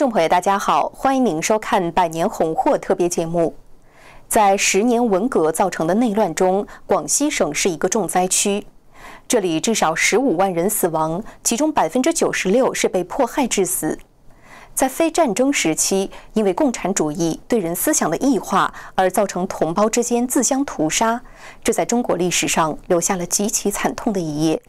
众朋友，大家好，欢迎您收看《百年红祸》特别节目。在十年文革造成的内乱中，广西省是一个重灾区，这里至少十五万人死亡，其中百分之九十六是被迫害致死。在非战争时期，因为共产主义对人思想的异化而造成同胞之间自相屠杀，这在中国历史上留下了极其惨痛的一页。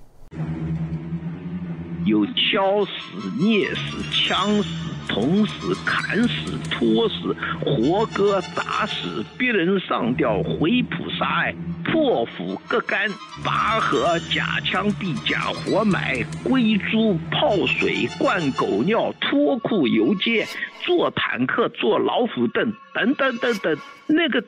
有敲死、捏死、枪死。捅死、砍死、拖死、活割、砸死，逼人上吊、回浦杀害、破釜割肝、拔河、假枪毙假、活埋、龟猪、泡水、灌狗尿、脱裤游街、坐坦克、坐老虎凳，等等等等，那个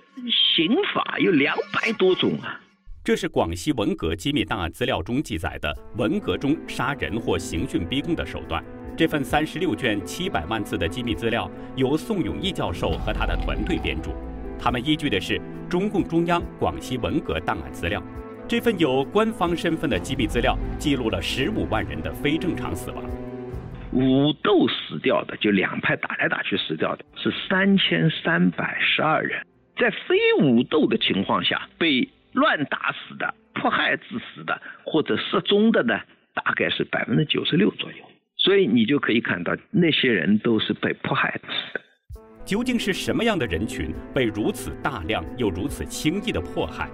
刑法有两百多种啊！这是广西文革机密档案资料中记载的文革中杀人或刑讯逼供的手段。这份三十六卷七百万字的机密资料由宋永义教授和他的团队编著，他们依据的是中共中央广西文革档案资料。这份有官方身份的机密资料记录了十五万人的非正常死亡。武斗死掉的，就两派打来打去死掉的是三千三百十二人，在非武斗的情况下被乱打死的、迫害致死的或者失踪的呢，大概是百分之九十六左右。所以你就可以看到，那些人都是被迫害死的。究竟是什么样的人群被如此大量又如此轻易的迫害？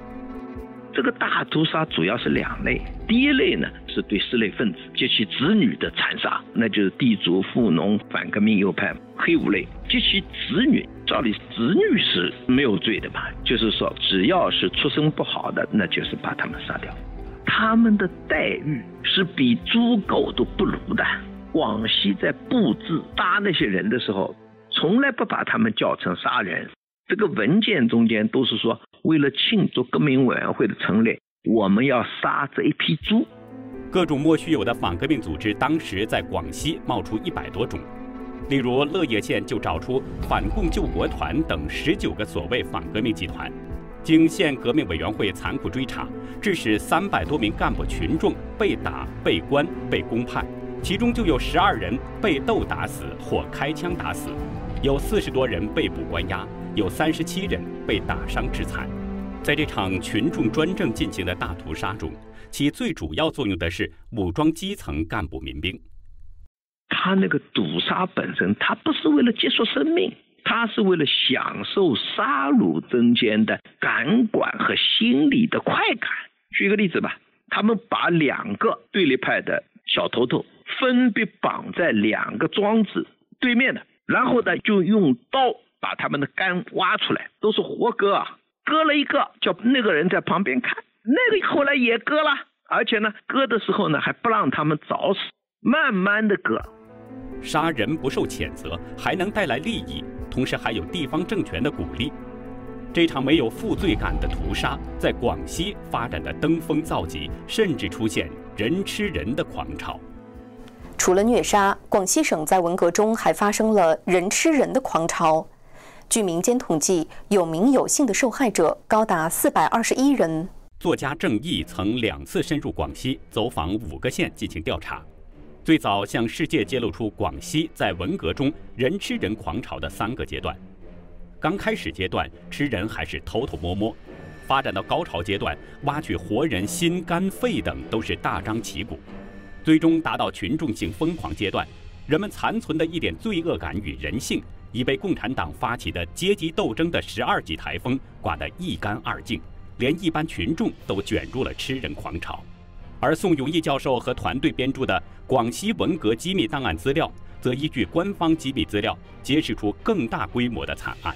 这个大屠杀主要是两类。第一类呢，是对四类分子及其子女的残杀，那就是地主、富农、反革命右派、黑五类及其子女。照理，子女是没有罪的嘛，就是说，只要是出身不好的，那就是把他们杀掉。他们的待遇是比猪狗都不如的。广西在布置杀那些人的时候，从来不把他们叫成杀人。这个文件中间都是说，为了庆祝革命委员会的成立，我们要杀这一批猪。各种莫须有的反革命组织，当时在广西冒出一百多种。例如，乐业县就找出反共救国团等十九个所谓反革命集团。经县革命委员会残酷追查，致使三百多名干部群众被打、被关、被公判。其中就有十二人被斗打死或开枪打死，有四十多人被捕关押，有三十七人被打伤致残。在这场群众专政进行的大屠杀中，起最主要作用的是武装基层干部民兵。他那个屠杀本身，他不是为了结束生命，他是为了享受杀戮中间的感官和心理的快感。举个例子吧，他们把两个对立派的小头头。分别绑在两个桩子对面的，然后呢，就用刀把他们的肝挖出来，都是活割啊，割了一个，叫那个人在旁边看，那个后来也割了，而且呢，割的时候呢，还不让他们早死，慢慢的割。杀人不受谴责，还能带来利益，同时还有地方政权的鼓励。这场没有负罪感的屠杀，在广西发展的登峰造极，甚至出现人吃人的狂潮。除了虐杀，广西省在文革中还发生了人吃人的狂潮。据民间统计，有名有姓的受害者高达四百二十一人。作家郑毅曾两次深入广西，走访五个县进行调查，最早向世界揭露出广西在文革中人吃人狂潮的三个阶段。刚开始阶段，吃人还是偷偷摸摸；发展到高潮阶段，挖取活人心、肝、肺等都是大张旗鼓。最终达到群众性疯狂阶段，人们残存的一点罪恶感与人性，已被共产党发起的阶级斗争的十二级台风刮得一干二净，连一般群众都卷入了吃人狂潮。而宋永义教授和团队编著的《广西文革机密档案资料》，则依据官方机密资料，揭示出更大规模的惨案。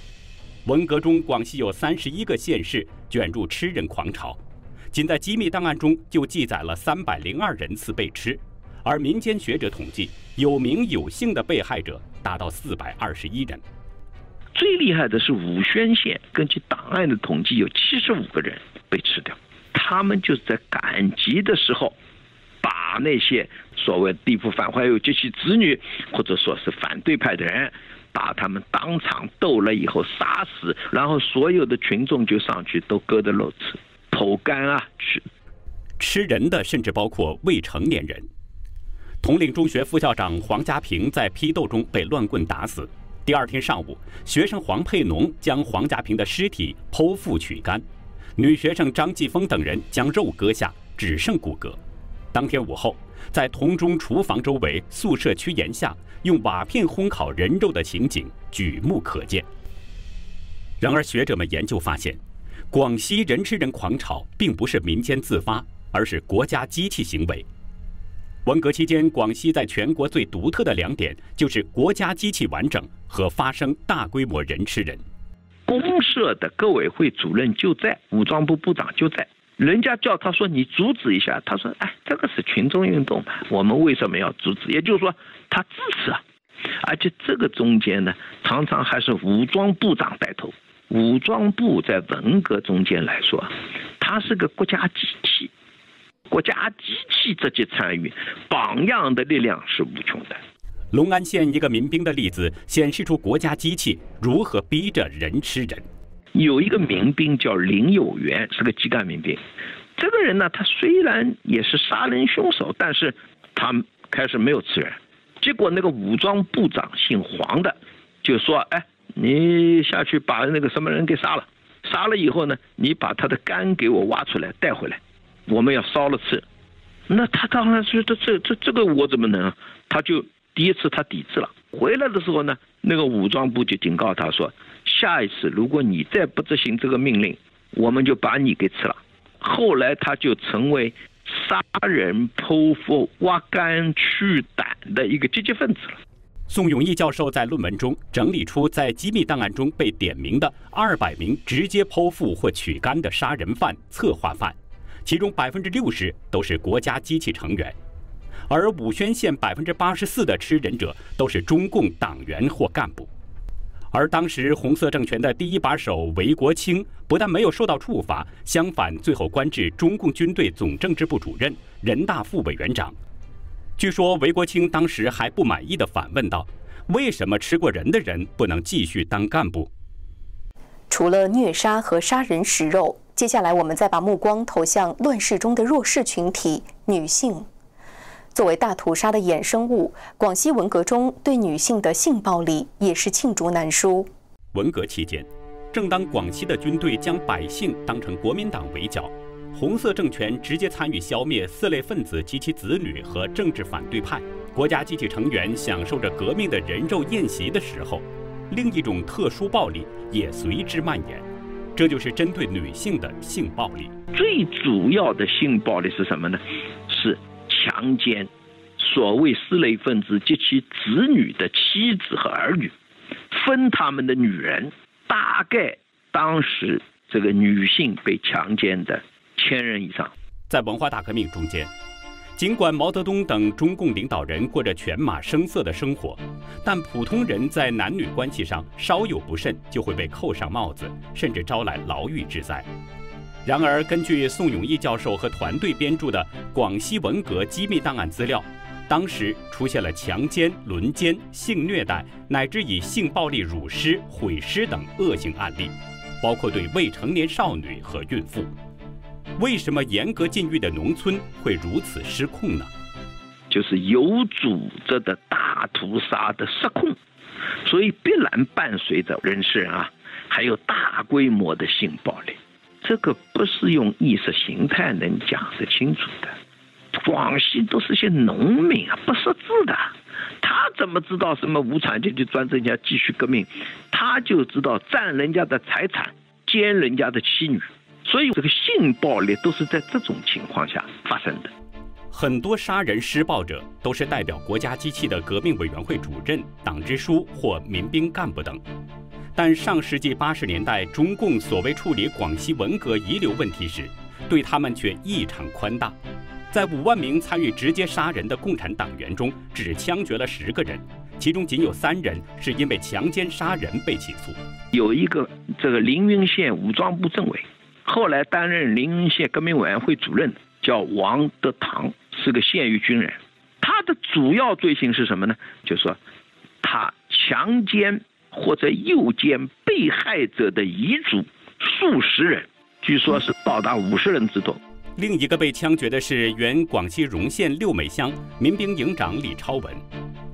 文革中，广西有三十一个县市卷入吃人狂潮。仅在机密档案中就记载了三百零二人次被吃，而民间学者统计，有名有姓的被害者达到四百二十一人。最厉害的是武宣县，根据档案的统计，有七十五个人被吃掉。他们就是在赶集的时候，把那些所谓地府反坏右及其子女，或者说是反对派的人，把他们当场斗了以后杀死，然后所有的群众就上去都割的肉吃。口干啊，吃吃人的甚至包括未成年人。铜陵中学副校长黄家平在批斗中被乱棍打死。第二天上午，学生黄佩农将黄家平的尸体剖腹取肝，女学生张继峰等人将肉割下，只剩骨骼。当天午后，在铜中厨房周围宿舍区檐下用瓦片烘烤人肉的情景举目可见。然而，学者们研究发现，广西人吃人狂潮并不是民间自发，而是国家机器行为。文革期间，广西在全国最独特的两点就是国家机器完整和发生大规模人吃人。公社的革委会主任就在，武装部部长就在。人家叫他说你阻止一下，他说哎，这个是群众运动，我们为什么要阻止？也就是说他支持啊，而且这个中间呢，常常还是武装部长带头。武装部在文革中间来说，它是个国家机器。国家机器直接参与，榜样的力量是无穷的。隆安县一个民兵的例子，显示出国家机器如何逼着人吃人。有一个民兵叫林有元，是个基干民兵。这个人呢，他虽然也是杀人凶手，但是他开始没有吃人。结果那个武装部长姓黄的，就说：“哎，你下去把那个什么人给杀了，杀了以后呢，你把他的肝给我挖出来带回来。”我们要烧了吃，那他当然说这这这这个我怎么能？他就第一次他抵制了。回来的时候呢，那个武装部就警告他说，下一次如果你再不执行这个命令，我们就把你给吃了。后来他就成为杀人、剖腹、挖肝、去胆的一个积极分子了。宋永毅教授在论文中整理出在机密档案中被点名的二百名直接剖腹或取肝的杀人犯、策划犯。其中百分之六十都是国家机器成员，而武宣县百分之八十四的吃人者都是中共党员或干部。而当时红色政权的第一把手韦国清不但没有受到处罚，相反最后官至中共军队总政治部主任、人大副委员长。据说韦国清当时还不满意地反问道：“为什么吃过人的人不能继续当干部？”除了虐杀和杀人食肉。接下来，我们再把目光投向乱世中的弱势群体——女性。作为大屠杀的衍生物，广西文革中对女性的性暴力也是罄竹难书。文革期间，正当广西的军队将百姓当成国民党围剿，红色政权直接参与消灭四类分子及其子女和政治反对派，国家机器成员享受着革命的人肉宴席的时候，另一种特殊暴力也随之蔓延。这就是针对女性的性暴力。最主要的性暴力是什么呢？是强奸所谓四类分子及其子女的妻子和儿女，分他们的女人。大概当时这个女性被强奸的千人以上。在文化大革命中间。尽管毛泽东等中共领导人过着犬马声色的生活，但普通人在男女关系上稍有不慎就会被扣上帽子，甚至招来牢狱之灾。然而，根据宋永毅教授和团队编著的《广西文革机密档案资料》，当时出现了强奸、轮奸、性虐待，乃至以性暴力辱尸、毁尸等恶性案例，包括对未成年少女和孕妇。为什么严格禁欲的农村会如此失控呢？就是有组织的大屠杀的失控，所以必然伴随着人吃人啊，还有大规模的性暴力。这个不是用意识形态能讲得清楚的。广西都是些农民啊，不识字的，他怎么知道什么无产阶级专政下继续革命？他就知道占人家的财产，奸人家的妻女。所以，这个性暴力都是在这种情况下发生的。很多杀人施暴者都是代表国家机器的革命委员会主任、党支书或民兵干部等。但上世纪八十年代，中共所谓处理广西文革遗留问题时，对他们却异常宽大。在五万名参与直接杀人的共产党员中，只枪决了十个人，其中仅有三人是因为强奸杀人被起诉。有一个这个凌云县武装部政委。后来担任临沂县革命委员会主任，叫王德堂，是个现役军人。他的主要罪行是什么呢？就是说他强奸或者诱奸被害者的遗嘱数十人，据说是到达五十人之多。另一个被枪决的是原广西容县六美乡民兵营长李超文，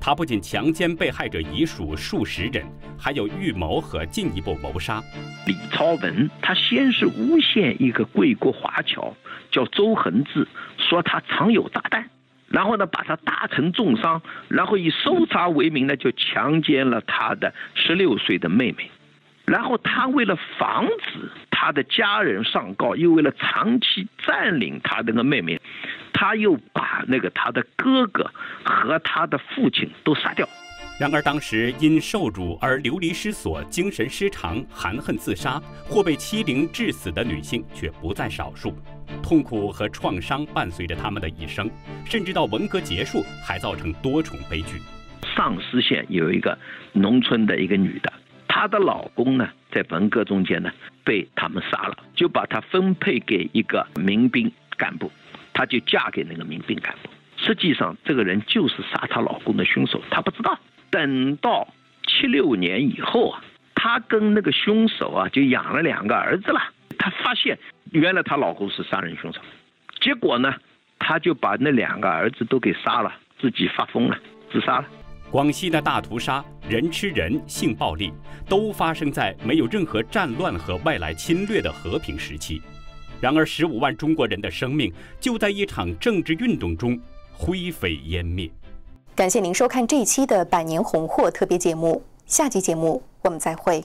他不仅强奸被害者遗属数十人，还有预谋和进一步谋杀。李超文他先是诬陷一个贵国华侨叫周恒志，说他藏有炸弹，然后呢把他打成重伤，然后以搜查为名呢就强奸了他的十六岁的妹妹。然后他为了防止他的家人上告，又为了长期占领他那个妹妹，他又把那个他的哥哥和他的父亲都杀掉。然而，当时因受辱而流离失所、精神失常、含恨自杀或被欺凌致死的女性却不在少数，痛苦和创伤伴随着他们的一生，甚至到文革结束还造成多重悲剧。上思县有一个农村的一个女的。她的老公呢，在文革中间呢，被他们杀了，就把她分配给一个民兵干部，她就嫁给那个民兵干部。实际上，这个人就是杀她老公的凶手，她不知道。等到七六年以后啊，她跟那个凶手啊，就养了两个儿子了。她发现原来她老公是杀人凶手，结果呢，她就把那两个儿子都给杀了，自己发疯了，自杀了。广西的大屠杀、人吃人、性暴力，都发生在没有任何战乱和外来侵略的和平时期。然而，十五万中国人的生命就在一场政治运动中灰飞烟灭。感谢您收看这一期的《百年红货》特别节目，下期节目我们再会。